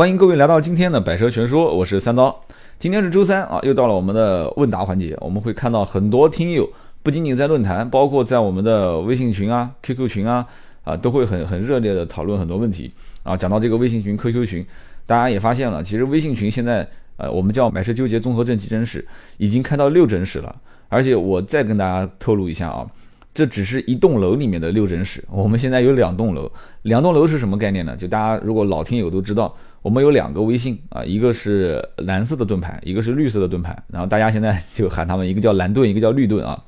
欢迎各位来到今天的百车全说，我是三刀。今天是周三啊，又到了我们的问答环节。我们会看到很多听友，不仅仅在论坛，包括在我们的微信群啊、QQ 群啊，啊，都会很很热烈的讨论很多问题啊。讲到这个微信群、QQ 群，大家也发现了，其实微信群现在，呃，我们叫买车纠结综合症急诊室，已经开到六诊室了。而且我再跟大家透露一下啊。这只是一栋楼里面的六诊室，我们现在有两栋楼，两栋楼是什么概念呢？就大家如果老听友都知道，我们有两个微信啊，一个是蓝色的盾牌，一个是绿色的盾牌，然后大家现在就喊他们一个叫蓝盾，一个叫绿盾啊。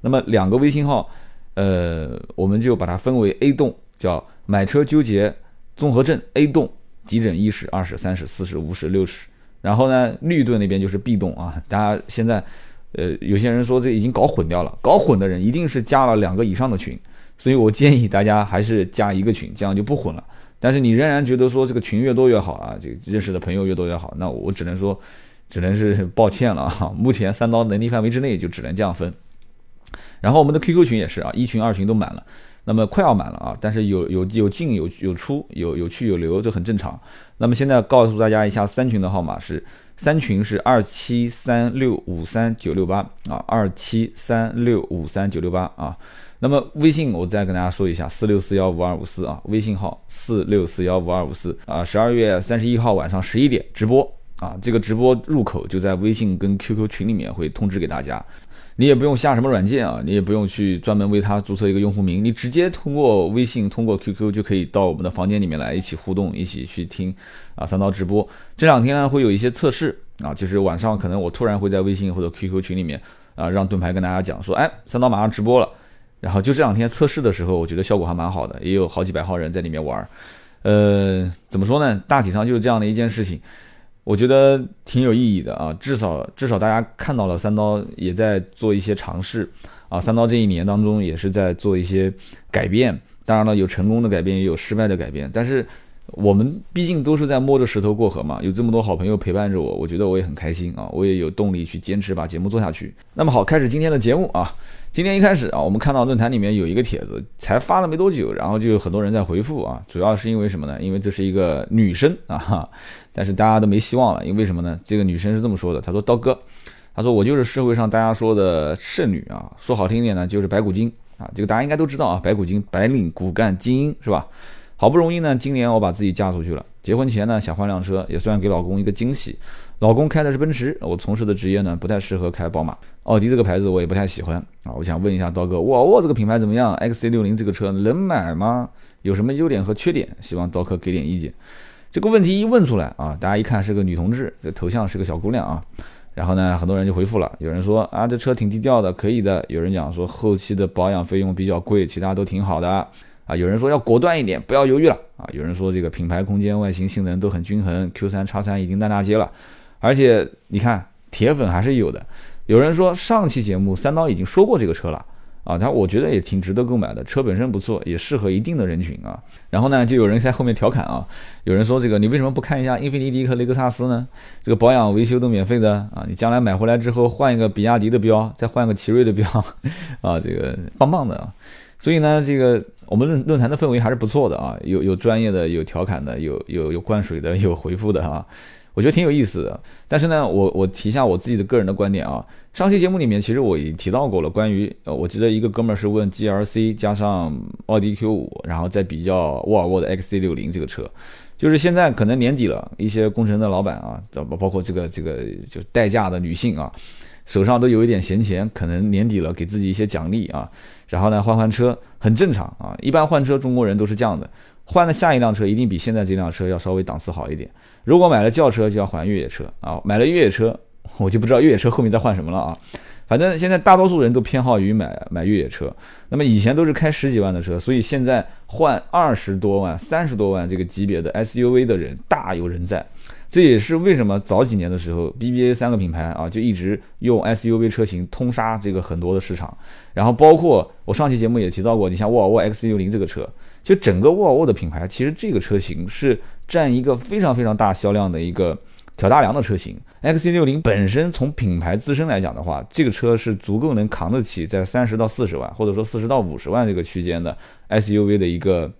那么两个微信号，呃，我们就把它分为 A 栋叫买车纠结综合症 A 栋急诊一室、二室、三室、四室、五室、六室，然后呢，绿盾那边就是 B 栋啊，大家现在。呃，有些人说这已经搞混掉了，搞混的人一定是加了两个以上的群，所以我建议大家还是加一个群，这样就不混了。但是你仍然觉得说这个群越多越好啊，这个认识的朋友越多越好，那我只能说，只能是抱歉了啊。目前三刀能力范围之内就只能这样分。然后我们的 QQ 群也是啊，一群二群都满了，那么快要满了啊，但是有有有进有有出，有有去有留，这很正常。那么现在告诉大家一下，三群的号码是。三群是二七三六五三九六八啊，二七三六五三九六八啊。那么微信我再跟大家说一下，四六四幺五二五四啊，微信号四六四幺五二五四啊。十二月三十一号晚上十一点直播啊，这个直播入口就在微信跟 QQ 群里面会通知给大家。你也不用下什么软件啊，你也不用去专门为它注册一个用户名，你直接通过微信、通过 QQ 就可以到我们的房间里面来一起互动，一起去听啊三刀直播。这两天呢会有一些测试啊，就是晚上可能我突然会在微信或者 QQ 群里面啊让盾牌跟大家讲说，哎，三刀马上直播了。然后就这两天测试的时候，我觉得效果还蛮好的，也有好几百号人在里面玩儿。呃，怎么说呢？大体上就是这样的一件事情。我觉得挺有意义的啊，至少至少大家看到了三刀也在做一些尝试啊，三刀这一年当中也是在做一些改变，当然了，有成功的改变，也有失败的改变，但是。我们毕竟都是在摸着石头过河嘛，有这么多好朋友陪伴着我，我觉得我也很开心啊，我也有动力去坚持把节目做下去。那么好，开始今天的节目啊。今天一开始啊，我们看到论坛里面有一个帖子，才发了没多久，然后就有很多人在回复啊。主要是因为什么呢？因为这是一个女生啊，但是大家都没希望了，因为什么呢？这个女生是这么说的，她说：“刀哥，她说我就是社会上大家说的剩女啊，说好听一点呢，就是白骨精啊。这个大家应该都知道啊，白骨精，白领骨干精英是吧？”好不容易呢，今年我把自己嫁出去了。结婚前呢，想换辆车，也算给老公一个惊喜。老公开的是奔驰，我从事的职业呢，不太适合开宝马、奥迪这个牌子，我也不太喜欢啊。我想问一下刀哥，沃尔沃这个品牌怎么样？XC60 这个车能买吗？有什么优点和缺点？希望刀哥给点意见。这个问题一问出来啊，大家一看是个女同志，这头像是个小姑娘啊。然后呢，很多人就回复了，有人说啊，这车挺低调的，可以的。有人讲说后期的保养费用比较贵，其他都挺好的。啊，有人说要果断一点，不要犹豫了啊！有人说这个品牌、空间、外形、性能都很均衡，Q3 叉3已经烂大街了，而且你看铁粉还是有的。有人说上期节目三刀已经说过这个车了啊，他我觉得也挺值得购买的，车本身不错，也适合一定的人群啊。然后呢，就有人在后面调侃啊，有人说这个你为什么不看一下英菲尼迪和雷克萨斯呢？这个保养维修都免费的啊，你将来买回来之后换一个比亚迪的标，再换个奇瑞的标 啊，这个棒棒的啊。所以呢，这个我们论论坛的氛围还是不错的啊，有有专业的，有调侃的，有有有灌水的，有回复的啊，我觉得挺有意思的。但是呢，我我提一下我自己的个人的观点啊。上期节目里面其实我已经提到过了，关于呃，我记得一个哥们儿是问 G L C 加上奥迪 Q 五，然后再比较沃尔沃的 X C 六零这个车，就是现在可能年底了，一些工程的老板啊，包包括这个这个就代驾的女性啊。手上都有一点闲钱，可能年底了给自己一些奖励啊，然后呢换换车很正常啊，一般换车中国人都是这样的，换的下一辆车一定比现在这辆车要稍微档次好一点。如果买了轿车就要换越野车啊，买了越野车 我就不知道越野车后面再换什么了啊。反正现在大多数人都偏好于买买越野车，那么以前都是开十几万的车，所以现在换二十多万、三十多万这个级别的 SUV 的人大有人在。这也是为什么早几年的时候，BBA 三个品牌啊，就一直用 SUV 车型通杀这个很多的市场。然后包括我上期节目也提到过，你像沃尔沃 X60 这个车，就整个沃尔沃的品牌，其实这个车型是占一个非常非常大销量的一个挑大梁的车型。XC60 本身从品牌自身来讲的话，这个车是足够能扛得起在三十到四十万，或者说四十到五十万这个区间的 SUV 的一个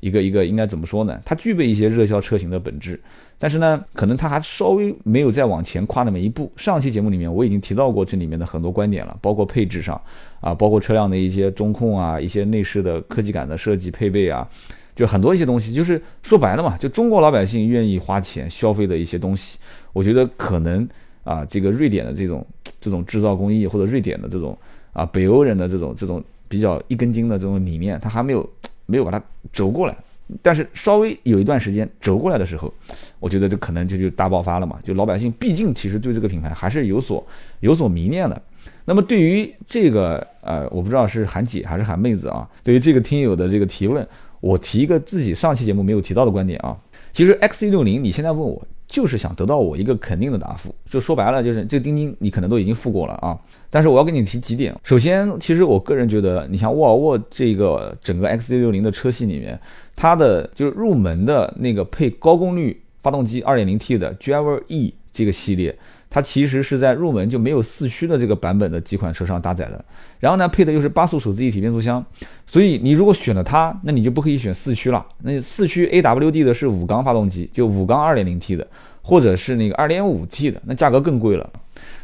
一个一个应该怎么说呢？它具备一些热销车型的本质。但是呢，可能它还稍微没有再往前跨那么一步。上期节目里面我已经提到过这里面的很多观点了，包括配置上啊，包括车辆的一些中控啊，一些内饰的科技感的设计配备啊，就很多一些东西，就是说白了嘛，就中国老百姓愿意花钱消费的一些东西，我觉得可能啊，这个瑞典的这种这种制造工艺，或者瑞典的这种啊北欧人的这种这种比较一根筋的这种理念，他还没有没有把它轴过来。但是稍微有一段时间折过来的时候，我觉得这可能就就大爆发了嘛。就老百姓毕竟其实对这个品牌还是有所有所迷恋的。那么对于这个呃，我不知道是喊姐还是喊妹子啊。对于这个听友的这个提问，我提一个自己上期节目没有提到的观点啊。其实 XC60 你现在问我，就是想得到我一个肯定的答复。就说白了，就是这个钉钉你可能都已经付过了啊。但是我要跟你提几点。首先，其实我个人觉得，你像沃尔沃这个整个 XC60 的车系里面，它的就是入门的那个配高功率发动机 2.0T 的 Driver E 这个系列，它其实是在入门就没有四驱的这个版本的几款车上搭载的。然后呢，配的又是八速手自一体变速箱，所以你如果选了它，那你就不可以选四驱了。那四驱 AWD 的是五缸发动机，就五缸 2.0T 的，或者是那个 2.5T 的，那价格更贵了。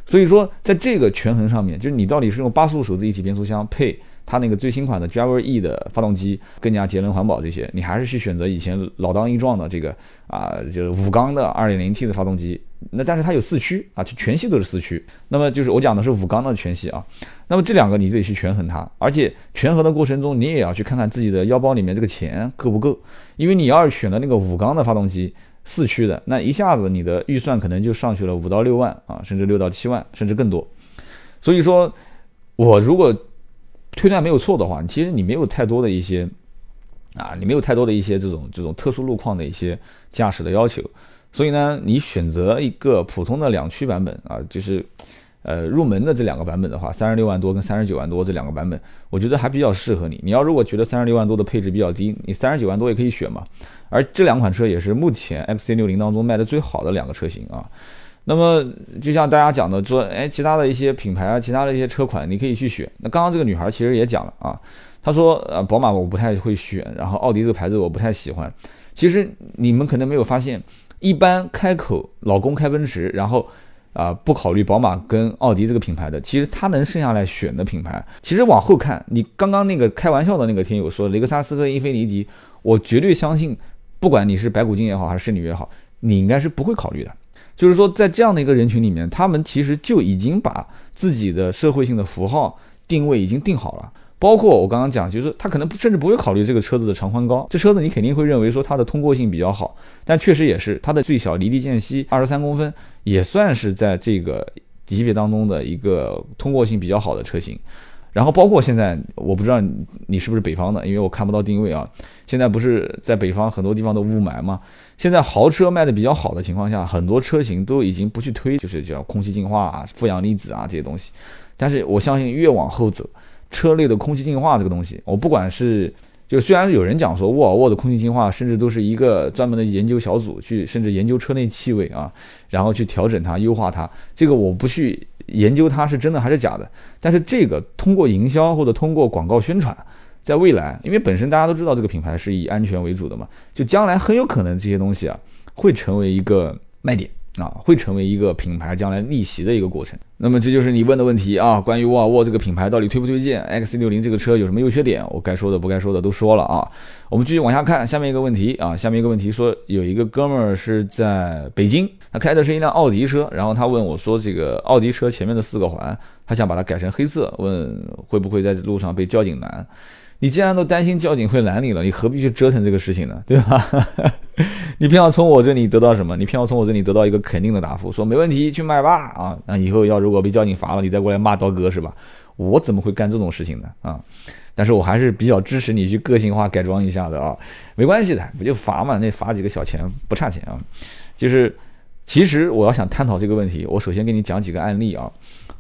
所以说，在这个权衡上面，就是你到底是用八速手自一体变速箱配它那个最新款的 Driver E 的发动机，更加节能环保这些，你还是去选择以前老当益壮的这个啊，就是五缸的 2.0T 的发动机。那但是它有四驱啊，就全系都是四驱。那么就是我讲的是五缸的全系啊。那么这两个你得去权衡它，而且权衡的过程中，你也要去看看自己的腰包里面这个钱够不够，因为你要是选了那个五缸的发动机。四驱的那一下子你的预算可能就上去了五到六万啊，甚至六到七万，甚至更多。所以说，我如果推断没有错的话，其实你没有太多的一些啊，你没有太多的一些这种这种特殊路况的一些驾驶的要求。所以呢，你选择一个普通的两驱版本啊，就是呃入门的这两个版本的话，三十六万多跟三十九万多这两个版本，我觉得还比较适合你。你要如果觉得三十六万多的配置比较低，你三十九万多也可以选嘛。而这两款车也是目前 XC60 当中卖的最好的两个车型啊。那么就像大家讲的说，哎，其他的一些品牌啊，其他的一些车款你可以去选。那刚刚这个女孩其实也讲了啊，她说呃，宝马我不太会选，然后奥迪这个牌子我不太喜欢。其实你们可能没有发现，一般开口老公开奔驰，然后啊不考虑宝马跟奥迪这个品牌的，其实他能剩下来选的品牌，其实往后看，你刚刚那个开玩笑的那个听友说雷克萨斯和英菲尼迪，我绝对相信。不管你是白骨精也好，还是剩女也好，你应该是不会考虑的。就是说，在这样的一个人群里面，他们其实就已经把自己的社会性的符号定位已经定好了。包括我刚刚讲，就是他可能甚至不会考虑这个车子的长宽高，这车子你肯定会认为说它的通过性比较好，但确实也是它的最小离地间隙二十三公分，也算是在这个级别当中的一个通过性比较好的车型。然后包括现在，我不知道你是不是北方的，因为我看不到定位啊。现在不是在北方很多地方都雾霾吗？现在豪车卖的比较好的情况下，很多车型都已经不去推，就是叫空气净化啊、负氧离子啊这些东西。但是我相信越往后走，车内的空气净化这个东西，我不管是就虽然有人讲说沃尔沃的空气净化甚至都是一个专门的研究小组去，甚至研究车内气味啊，然后去调整它、优化它，这个我不去。研究它是真的还是假的，但是这个通过营销或者通过广告宣传，在未来，因为本身大家都知道这个品牌是以安全为主的嘛，就将来很有可能这些东西啊会成为一个卖点。啊，会成为一个品牌将来逆袭的一个过程。那么这就是你问的问题啊，关于沃尔沃这个品牌到底推不推荐？XC60 这个车有什么优缺点？我该说的不该说的都说了啊。我们继续往下看，下面一个问题啊，下面一个问题说有一个哥们儿是在北京，他开的是一辆奥迪车，然后他问我说，这个奥迪车前面的四个环，他想把它改成黑色，问会不会在路上被交警拦？你既然都担心交警会拦你了，你何必去折腾这个事情呢？对吧？你偏要从我这里得到什么？你偏要从我这里得到一个肯定的答复，说没问题，去买吧。啊，那以后要如果被交警罚了，你再过来骂刀哥是吧？我怎么会干这种事情呢？啊，但是我还是比较支持你去个性化改装一下的啊，没关系的，不就罚嘛，那罚几个小钱不差钱啊。就是，其实我要想探讨这个问题，我首先给你讲几个案例啊。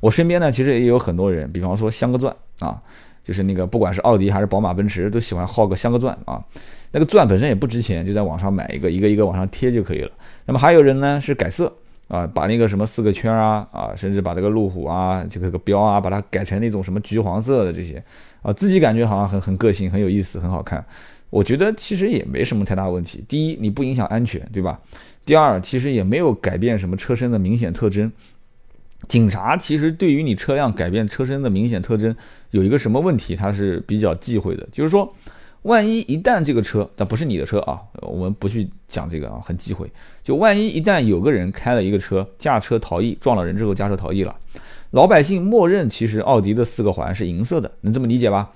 我身边呢，其实也有很多人，比方说镶个钻啊。就是那个，不管是奥迪还是宝马、奔驰，都喜欢耗个镶个钻啊。那个钻本身也不值钱，就在网上买一个，一个一个往上贴就可以了。那么还有人呢是改色啊，把那个什么四个圈啊啊，甚至把这个路虎啊这个个标啊，把它改成那种什么橘黄色的这些啊，自己感觉好像很很个性、很有意思、很好看。我觉得其实也没什么太大问题。第一，你不影响安全，对吧？第二，其实也没有改变什么车身的明显特征。警察其实对于你车辆改变车身的明显特征有一个什么问题，他是比较忌讳的，就是说，万一一旦这个车，但不是你的车啊，我们不去讲这个啊，很忌讳。就万一一旦有个人开了一个车，驾车逃逸，撞了人之后驾车逃逸了，老百姓默认其实奥迪的四个环是银色的，能这么理解吧？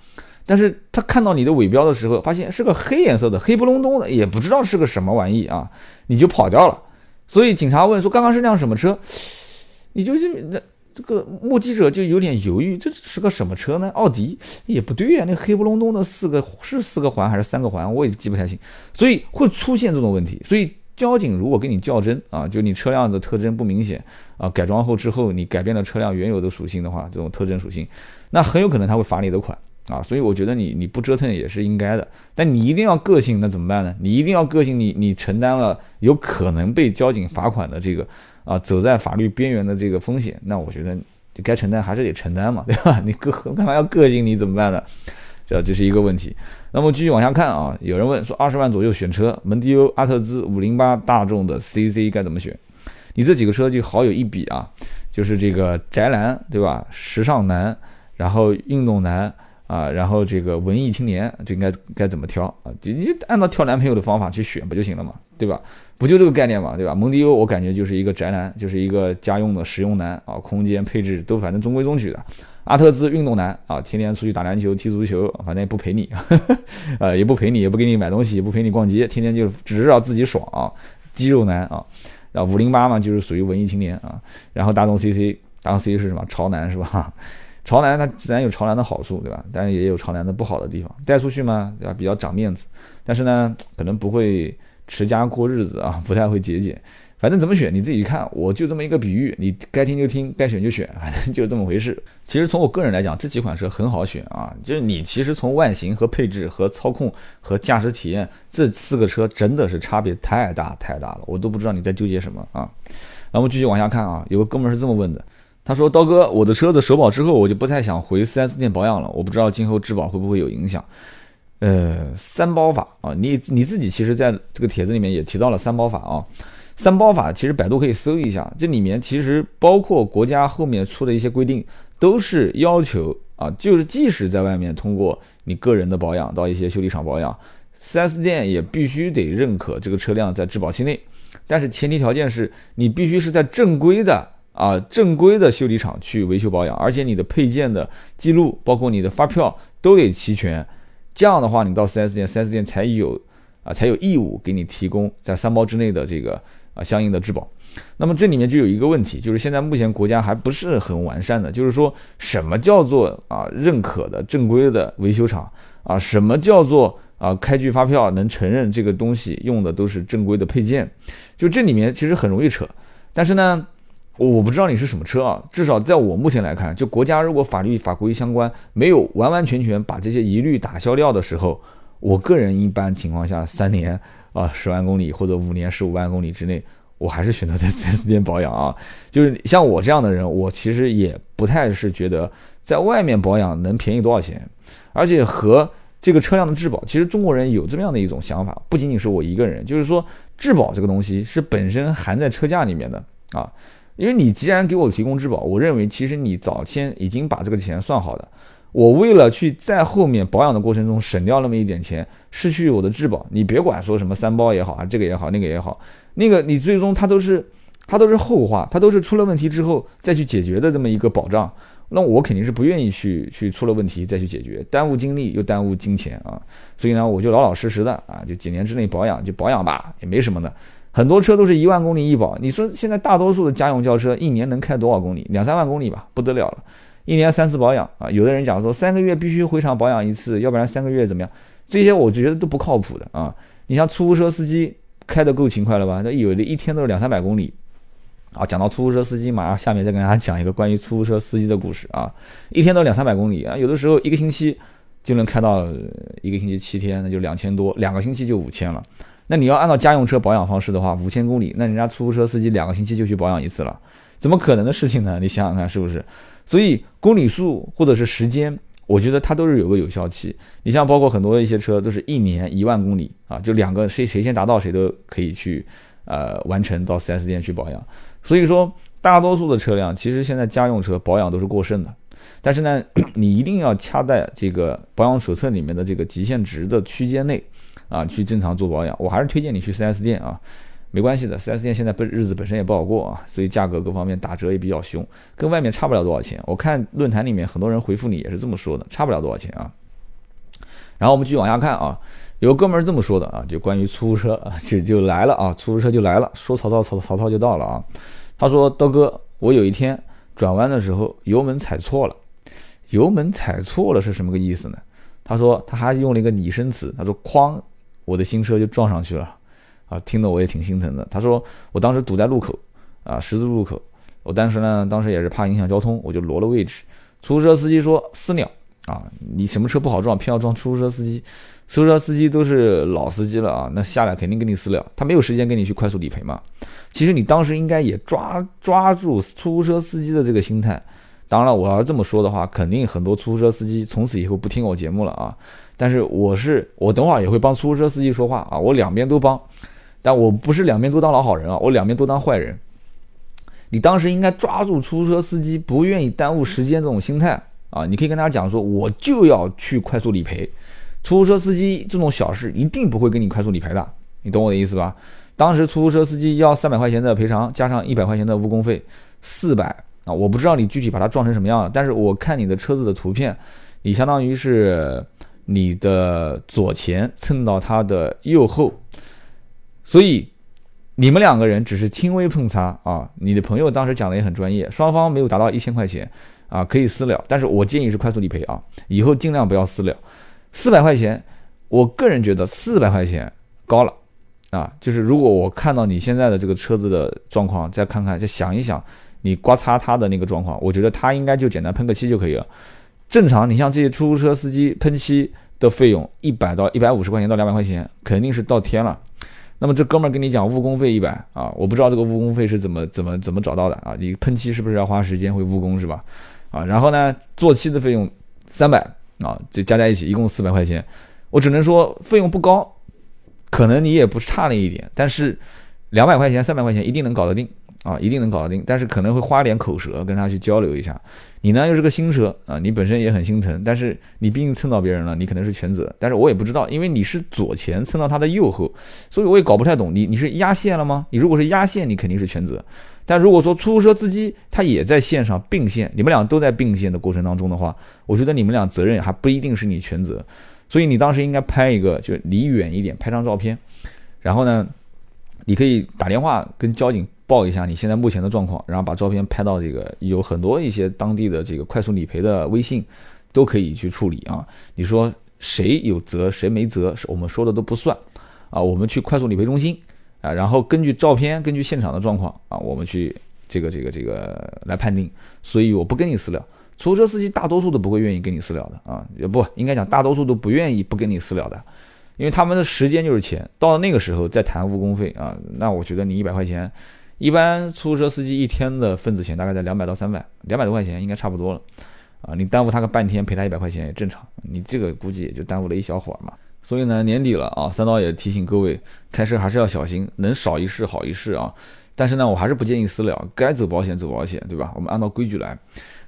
但是他看到你的尾标的时候，发现是个黑颜色的，黑不隆咚的，也不知道是个什么玩意啊，你就跑掉了。所以警察问说：“刚刚是辆什么车？”你就是那这个目击者就有点犹豫，这是个什么车呢？奥迪也不对呀，那黑不隆咚的四个是四个环还是三个环？我也记不太清。所以会出现这种问题。所以交警如果跟你较真啊，就你车辆的特征不明显啊，改装后之后你改变了车辆原有的属性的话，这种特征属性，那很有可能他会罚你的款。啊，所以我觉得你你不折腾也是应该的，但你一定要个性，那怎么办呢？你一定要个性，你你承担了有可能被交警罚款的这个啊，走在法律边缘的这个风险，那我觉得该承担还是得承担嘛，对吧？你个 干嘛要个性？你怎么办呢？这这是一个问题。那么继续往下看啊，有人问说，二十万左右选车，蒙迪欧、阿特兹、五零八、大众的 CC 该怎么选？你这几个车就好有一比啊，就是这个宅男对吧？时尚男，然后运动男。啊，然后这个文艺青年就应该该怎么挑啊？就你就按照挑男朋友的方法去选不就行了嘛，对吧？不就这个概念嘛，对吧？蒙迪欧我感觉就是一个宅男，就是一个家用的实用男啊，空间配置都反正中规中矩的。阿特兹运动男啊，天天出去打篮球、踢足球，反正也不陪你，呃，也不陪你，也不给你买东西，也不陪你逛街，天天就只知道自己爽啊，肌肉男啊。然后五零八嘛，就是属于文艺青年啊。然后大众 CC，大众 CC 是什么？潮男是吧？潮男它自然有潮男的好处，对吧？但是也有潮男的不好的地方，带出去嘛，对吧？比较长面子，但是呢，可能不会持家过日子啊，不太会节俭。反正怎么选你自己看，我就这么一个比喻，你该听就听，该选就选，反正就这么回事。其实从我个人来讲，这几款车很好选啊，就是你其实从外形和配置和操控和驾驶体验这四个车真的是差别太大太大了，我都不知道你在纠结什么啊。那我们继续往下看啊，有个哥们是这么问的。他说：“刀哥，我的车子首保之后，我就不太想回 4S 店保养了。我不知道今后质保会不会有影响。呃，三包法啊，你你自己其实在这个帖子里面也提到了三包法啊。三包法其实百度可以搜一下，这里面其实包括国家后面出的一些规定，都是要求啊，就是即使在外面通过你个人的保养到一些修理厂保养，4S 店也必须得认可这个车辆在质保期内。但是前提条件是你必须是在正规的。”啊，正规的修理厂去维修保养，而且你的配件的记录，包括你的发票都得齐全。这样的话，你到 4S 店，4S 店才有啊，才有义务给你提供在三包之内的这个啊相应的质保。那么这里面就有一个问题，就是现在目前国家还不是很完善的，就是说什么叫做啊认可的正规的维修厂啊，什么叫做啊开具发票能承认这个东西用的都是正规的配件，就这里面其实很容易扯。但是呢。我不知道你是什么车啊，至少在我目前来看，就国家如果法律法规相关没有完完全全把这些疑虑打消掉的时候，我个人一般情况下三年啊十万公里或者五年十五万公里之内，我还是选择在四 S 店保养啊。就是像我这样的人，我其实也不太是觉得在外面保养能便宜多少钱，而且和这个车辆的质保，其实中国人有这么样的一种想法，不仅仅是我一个人，就是说质保这个东西是本身含在车价里面的啊。因为你既然给我提供质保，我认为其实你早先已经把这个钱算好的。我为了去在后面保养的过程中省掉那么一点钱，失去我的质保，你别管说什么三包也好啊，这个也好，那个也好，那个你最终它都是它都是后话，它都是出了问题之后再去解决的这么一个保障。那我肯定是不愿意去去出了问题再去解决，耽误精力又耽误金钱啊。所以呢，我就老老实实的啊，就几年之内保养就保养吧，也没什么的。很多车都是一万公里一保，你说现在大多数的家用轿车一年能开多少公里？两三万公里吧，不得了了。一年三次保养啊，有的人讲说三个月必须回厂保养一次，要不然三个月怎么样？这些我觉得都不靠谱的啊。你像出租车司机开的够勤快了吧？那有的一天都是两三百公里啊。讲到出租车司机，马上下面再跟大家讲一个关于出租车司机的故事啊。一天都两三百公里啊，有的时候一个星期就能开到一个星期七天，那就两千多，两个星期就五千了。那你要按照家用车保养方式的话，五千公里，那人家出租车司机两个星期就去保养一次了，怎么可能的事情呢？你想想看是不是？所以公里数或者是时间，我觉得它都是有个有效期。你像包括很多一些车都是一年一万公里啊，就两个谁谁先达到谁都可以去呃完成到 4S 店去保养。所以说，大多数的车辆其实现在家用车保养都是过剩的。但是呢，你一定要掐在这个保养手册里面的这个极限值的区间内啊，去正常做保养。我还是推荐你去 4S 店啊，没关系的，4S 店现在本日子本身也不好过啊，所以价格各方面打折也比较凶，跟外面差不了多少钱。我看论坛里面很多人回复你也是这么说的，差不了多少钱啊。然后我们继续往下看啊，有哥们儿这么说的啊，就关于出租车啊，就就来了啊，出租车就来了，说曹操曹曹操就到了啊。他说刀哥，我有一天转弯的时候油门踩错了。油门踩错了是什么个意思呢？他说他还用了一个拟声词，他说哐，我的新车就撞上去了，啊，听得我也挺心疼的。他说我当时堵在路口，啊，十字路口，我当时呢，当时也是怕影响交通，我就挪了位置。出租车司机说私了，啊，你什么车不好撞，偏要撞出租车司机？出租车司机都是老司机了啊，那下来肯定跟你私了，他没有时间跟你去快速理赔嘛。其实你当时应该也抓抓住出租车司机的这个心态。当然了，我要这么说的话，肯定很多出租车司机从此以后不听我节目了啊。但是我是我等会儿也会帮出租车司机说话啊，我两边都帮，但我不是两边都当老好人啊，我两边都当坏人。你当时应该抓住出租车司机不愿意耽误时间这种心态啊，你可以跟他讲说，我就要去快速理赔。出租车司机这种小事一定不会跟你快速理赔的，你懂我的意思吧？当时出租车司机要三百块钱的赔偿，加上一百块钱的误工费，四百。啊，我不知道你具体把它撞成什么样了，但是我看你的车子的图片，你相当于是你的左前蹭到它的右后，所以你们两个人只是轻微碰擦啊。你的朋友当时讲的也很专业，双方没有达到一千块钱啊，可以私了，但是我建议是快速理赔啊，以后尽量不要私了。四百块钱，我个人觉得四百块钱高了啊，就是如果我看到你现在的这个车子的状况，再看看，再想一想。你刮擦他的那个状况，我觉得他应该就简单喷个漆就可以了。正常，你像这些出租车司机喷漆的费用一百到一百五十块钱到两百块钱，肯定是到天了。那么这哥们儿跟你讲误工费一百啊，我不知道这个误工费是怎么怎么怎么找到的啊？你喷漆是不是要花时间会误工是吧？啊，然后呢，做漆的费用三百啊，就加在一起一共四百块钱。我只能说费用不高，可能你也不差那一点，但是两百块钱三百块钱一定能搞得定。啊，一定能搞得定，但是可能会花点口舌跟他去交流一下。你呢又是个新车啊，你本身也很心疼，但是你毕竟蹭到别人了，你可能是全责。但是我也不知道，因为你是左前蹭到他的右后，所以我也搞不太懂。你你是压线了吗？你如果是压线，你肯定是全责。但如果说出租车司机他也在线上并线，你们俩都在并线的过程当中的话，我觉得你们俩责任还不一定是你全责。所以你当时应该拍一个，就离远一点，拍张照片，然后呢，你可以打电话跟交警。报一下你现在目前的状况，然后把照片拍到这个有很多一些当地的这个快速理赔的微信，都可以去处理啊。你说谁有责谁没责，我们说的都不算啊。我们去快速理赔中心啊，然后根据照片、根据现场的状况啊，我们去这个这个这个来判定。所以我不跟你私了，出租车司机大多数都不会愿意跟你私了的啊，也不应该讲大多数都不愿意不跟你私了的。因为他们的时间就是钱，到了那个时候再谈误工费啊，那我觉得你一百块钱。一般出租车司机一天的份子钱大概在两百到三百，两百多块钱应该差不多了，啊，你耽误他个半天，赔他一百块钱也正常。你这个估计也就耽误了一小会儿嘛。所以呢，年底了啊，三刀也提醒各位，开车还是要小心，能少一事好一事啊。但是呢，我还是不建议私了，该走保险走保险，对吧？我们按照规矩来。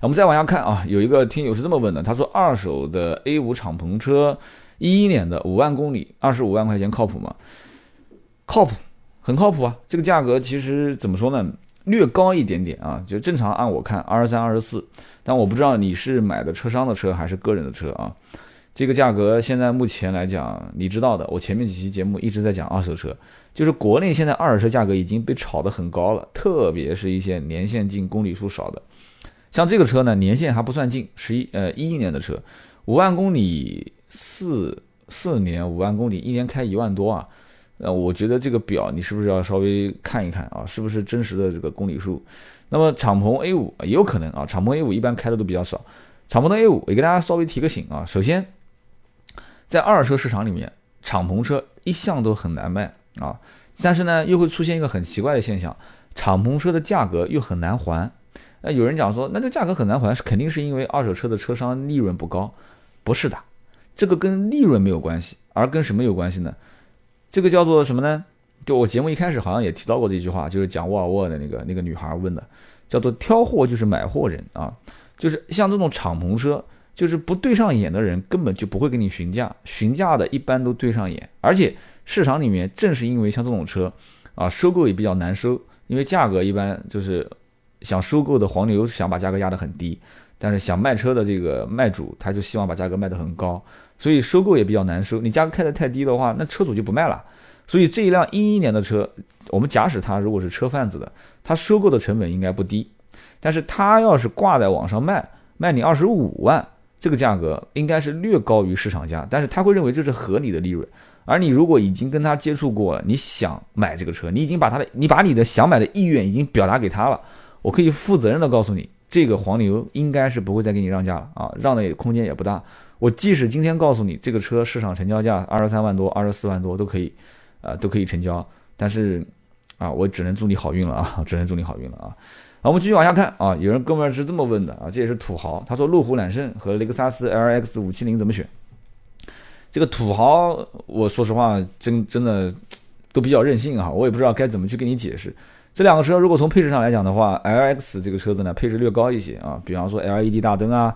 我们再往下看啊，有一个听友是这么问的，他说二手的 A 五敞篷车，一一年的五万公里，二十五万块钱靠谱吗？靠谱。很靠谱啊，这个价格其实怎么说呢，略高一点点啊，就正常按我看二十三、二十四，但我不知道你是买的车商的车还是个人的车啊。这个价格现在目前来讲，你知道的，我前面几期节目一直在讲二手车，就是国内现在二手车价格已经被炒得很高了，特别是一些年限近、公里数少的，像这个车呢，年限还不算近，十一呃一一年的车，五万公里四四年五万公里，一年开一万多啊。呃，我觉得这个表你是不是要稍微看一看啊？是不是真实的这个公里数？那么敞篷 A 五也有可能啊，敞篷 A 五一般开的都比较少。敞篷的 A 五也给大家稍微提个醒啊。首先，在二手车市场里面，敞篷车一向都很难卖啊。但是呢，又会出现一个很奇怪的现象，敞篷车的价格又很难还。那有人讲说，那这价格很难还，是肯定是因为二手车的车商利润不高？不是的，这个跟利润没有关系，而跟什么有关系呢？这个叫做什么呢？就我节目一开始好像也提到过这句话，就是讲沃尔沃的那个那个女孩问的，叫做挑货就是买货人啊，就是像这种敞篷车，就是不对上眼的人根本就不会给你询价，询价的一般都对上眼，而且市场里面正是因为像这种车啊，收购也比较难收，因为价格一般就是想收购的黄牛想把价格压得很低，但是想卖车的这个卖主他就希望把价格卖得很高，所以收购也比较难收，你价格开得太低的话，那车主就不卖了。所以这一辆一一年的车，我们假使他如果是车贩子的，他收购的成本应该不低，但是他要是挂在网上卖，卖你二十五万，这个价格应该是略高于市场价，但是他会认为这是合理的利润。而你如果已经跟他接触过了，你想买这个车，你已经把他的，你把你的想买的意愿已经表达给他了，我可以负责任的告诉你，这个黄牛应该是不会再给你让价了啊，让的空间也不大。我即使今天告诉你这个车市场成交价二十三万多、二十四万多都可以。啊，都可以成交，但是，啊，我只能祝你好运了啊，只能祝你好运了啊。好，我们继续往下看啊，有人哥们儿是这么问的啊，这也是土豪，他说路虎揽胜和雷克萨斯 LX 五七零怎么选？这个土豪，我说实话，真真的都比较任性啊，我也不知道该怎么去跟你解释。这两个车如果从配置上来讲的话，LX 这个车子呢配置略高一些啊，比方说 LED 大灯啊，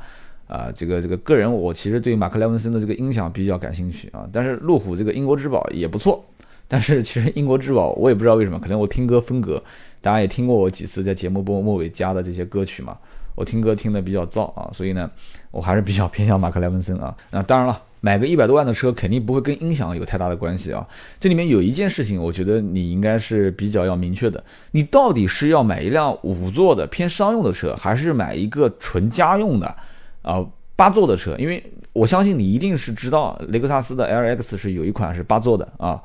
啊，这个这个个人我其实对马克莱文森的这个音响比较感兴趣啊，但是路虎这个英国之宝也不错。但是其实英国之宝，我也不知道为什么，可能我听歌风格，大家也听过我几次在节目播末尾加的这些歌曲嘛，我听歌听的比较燥啊，所以呢，我还是比较偏向马克莱文森啊。那当然了，买个一百多万的车，肯定不会跟音响有太大的关系啊。这里面有一件事情，我觉得你应该是比较要明确的，你到底是要买一辆五座的偏商用的车，还是买一个纯家用的啊八座的车？因为我相信你一定是知道雷克萨斯的 LX 是有一款是八座的啊。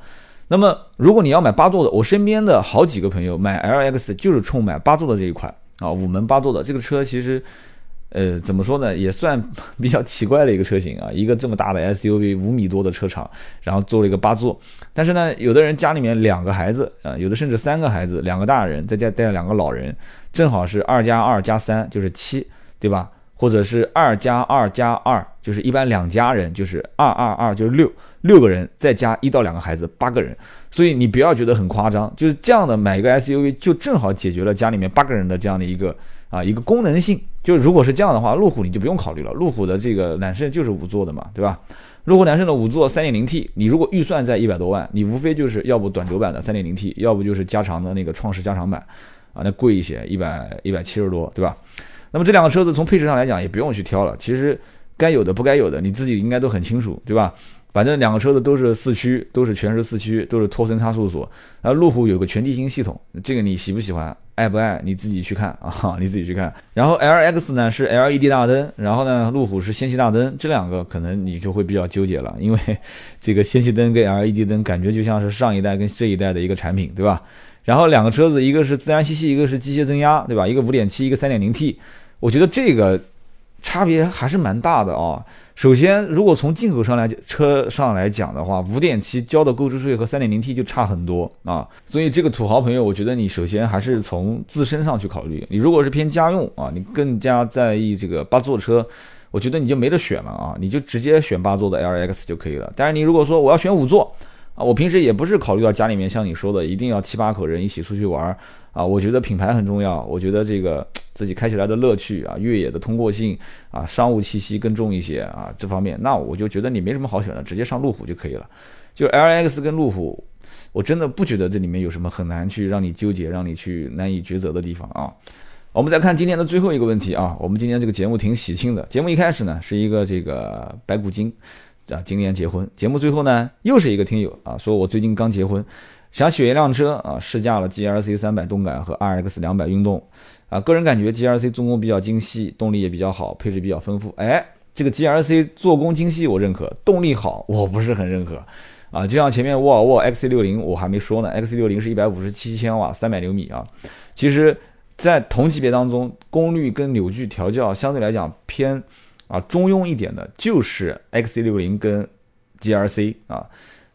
那么，如果你要买八座的，我身边的好几个朋友买 LX 就是冲买八座的这一款啊，五门八座的这个车，其实，呃，怎么说呢，也算 比较奇怪的一个车型啊。一个这么大的 SUV，五米多的车长，然后做了一个八座。但是呢，有的人家里面两个孩子啊，有的甚至三个孩子，两个大人再加带两个老人，正好是二加二加三就是七，对吧？或者是二加二加二，就是一般两家人就是二二二就是六。六个人再加一到两个孩子，八个人，所以你不要觉得很夸张，就是这样的买一个 SUV 就正好解决了家里面八个人的这样的一个啊一个功能性。就如果是这样的话，路虎你就不用考虑了，路虎的这个揽胜就是五座的嘛，对吧？路虎揽胜的五座三点零 T，你如果预算在一百多万，你无非就是要不短轴版的三点零 T，要不就是加长的那个创世加长版，啊，那贵一些，一百一百七十多，对吧？那么这两个车子从配置上来讲也不用去挑了，其实该有的不该有的你自己应该都很清楚，对吧？反正两个车子都是四驱，都是全时四驱，都是托森差速锁。然后路虎有个全地形系统，这个你喜不喜欢，爱不爱，你自己去看啊，你自己去看。然后 LX 呢是 LED 大灯，然后呢路虎是氙气大灯，这两个可能你就会比较纠结了，因为这个氙气灯跟 LED 灯感觉就像是上一代跟这一代的一个产品，对吧？然后两个车子一个是自然吸气，一个是机械增压，对吧？一个五点七，一个三点零 T，我觉得这个差别还是蛮大的啊。首先，如果从进口上来车上来讲的话，五点七交的购置税和三点零 T 就差很多啊。所以这个土豪朋友，我觉得你首先还是从自身上去考虑。你如果是偏家用啊，你更加在意这个八座车，我觉得你就没得选了啊，你就直接选八座的 LX 就可以了。但是你如果说我要选五座啊，我平时也不是考虑到家里面像你说的一定要七八口人一起出去玩儿啊，我觉得品牌很重要，我觉得这个。自己开起来的乐趣啊，越野的通过性啊，商务气息更重一些啊，这方面，那我就觉得你没什么好选的，直接上路虎就可以了。就 L X 跟路虎，我真的不觉得这里面有什么很难去让你纠结、让你去难以抉择的地方啊。我们再看今天的最后一个问题啊，我们今天这个节目挺喜庆的，节目一开始呢是一个这个白骨精啊，今年结婚，节目最后呢又是一个听友啊，说我最近刚结婚，想选一辆车啊，试驾了 G L C 三百动感和 R X 两百运动。啊，个人感觉 G R C 做工比较精细，动力也比较好，配置比较丰富。哎，这个 G R C 做工精细我认可，动力好我不是很认可。啊，就像前面沃尔沃 X C 六零我还没说呢，X C 六零是一百五十七千瓦，三百牛米啊。其实，在同级别当中，功率跟扭矩调教相对来讲偏啊中庸一点的，就是 X C 六零跟 G R C 啊。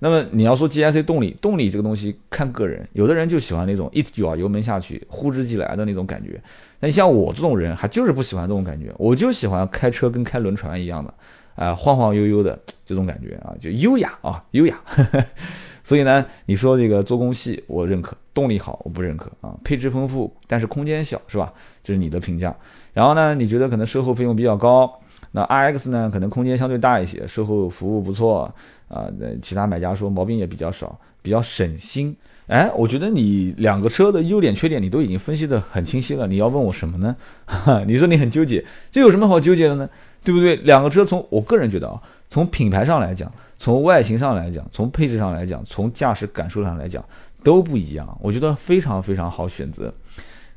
那么你要说 GRC 动力，动力这个东西看个人，有的人就喜欢那种一脚油门下去呼之即来的那种感觉。那你像我这种人，还就是不喜欢这种感觉，我就喜欢开车跟开轮船一样的啊，晃晃悠悠的这种感觉啊，就优雅啊，优雅。所以呢，你说这个做工细，我认可；动力好，我不认可啊。配置丰富，但是空间小，是吧？这是你的评价。然后呢，你觉得可能售后费用比较高？那 RX 呢，可能空间相对大一些，售后服务不错啊。那其他买家说毛病也比较少，比较省心。哎，我觉得你两个车的优点缺点你都已经分析的很清晰了。你要问我什么呢？你说你很纠结，这有什么好纠结的呢？对不对？两个车从我个人觉得啊，从品牌上来讲，从外形上来讲，从配置上来讲，从驾驶感受上来讲都不一样。我觉得非常非常好选择。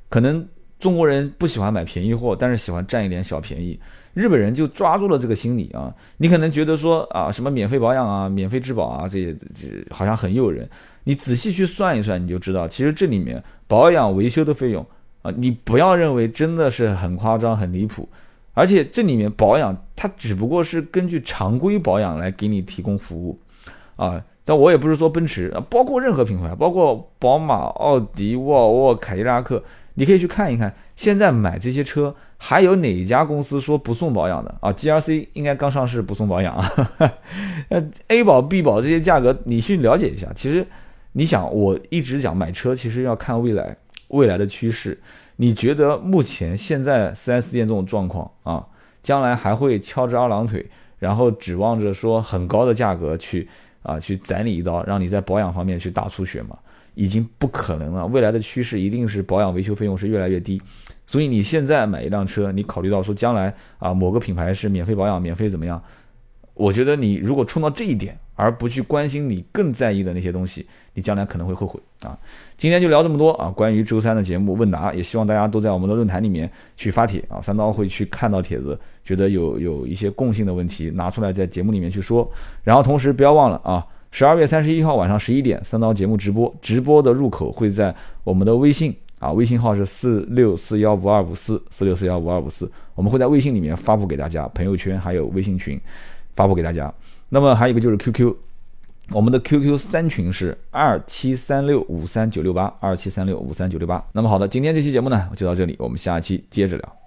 可能中国人不喜欢买便宜货，但是喜欢占一点小便宜。日本人就抓住了这个心理啊！你可能觉得说啊，什么免费保养啊、免费质保啊，这些这好像很诱人。你仔细去算一算，你就知道，其实这里面保养维修的费用啊，你不要认为真的是很夸张、很离谱。而且这里面保养，它只不过是根据常规保养来给你提供服务啊。但我也不是说奔驰啊，包括任何品牌，包括宝马、奥迪、沃尔沃、凯迪拉克，你可以去看一看，现在买这些车。还有哪一家公司说不送保养的啊？G R C 应该刚上市不送保养啊。呃，A 保 B 保这些价格你去了解一下。其实你想，我一直讲买车，其实要看未来未来的趋势。你觉得目前现在 4S 店这种状况啊，将来还会翘着二郎腿，然后指望着说很高的价格去啊去宰你一刀，让你在保养方面去大出血吗？已经不可能了。未来的趋势一定是保养维修费用是越来越低。所以你现在买一辆车，你考虑到说将来啊某个品牌是免费保养、免费怎么样？我觉得你如果冲到这一点，而不去关心你更在意的那些东西，你将来可能会后悔啊。今天就聊这么多啊，关于周三的节目问答，也希望大家都在我们的论坛里面去发帖啊，三刀会去看到帖子，觉得有有一些共性的问题拿出来在节目里面去说。然后同时不要忘了啊，十二月三十一号晚上十一点，三刀节目直播，直播的入口会在我们的微信。啊，微信号是四六四幺五二五四四六四幺五二五四，我们会在微信里面发布给大家，朋友圈还有微信群发布给大家。那么还有一个就是 QQ，我们的 QQ 三群是二七三六五三九六八二七三六五三九六八。那么好的，今天这期节目呢就到这里，我们下期接着聊。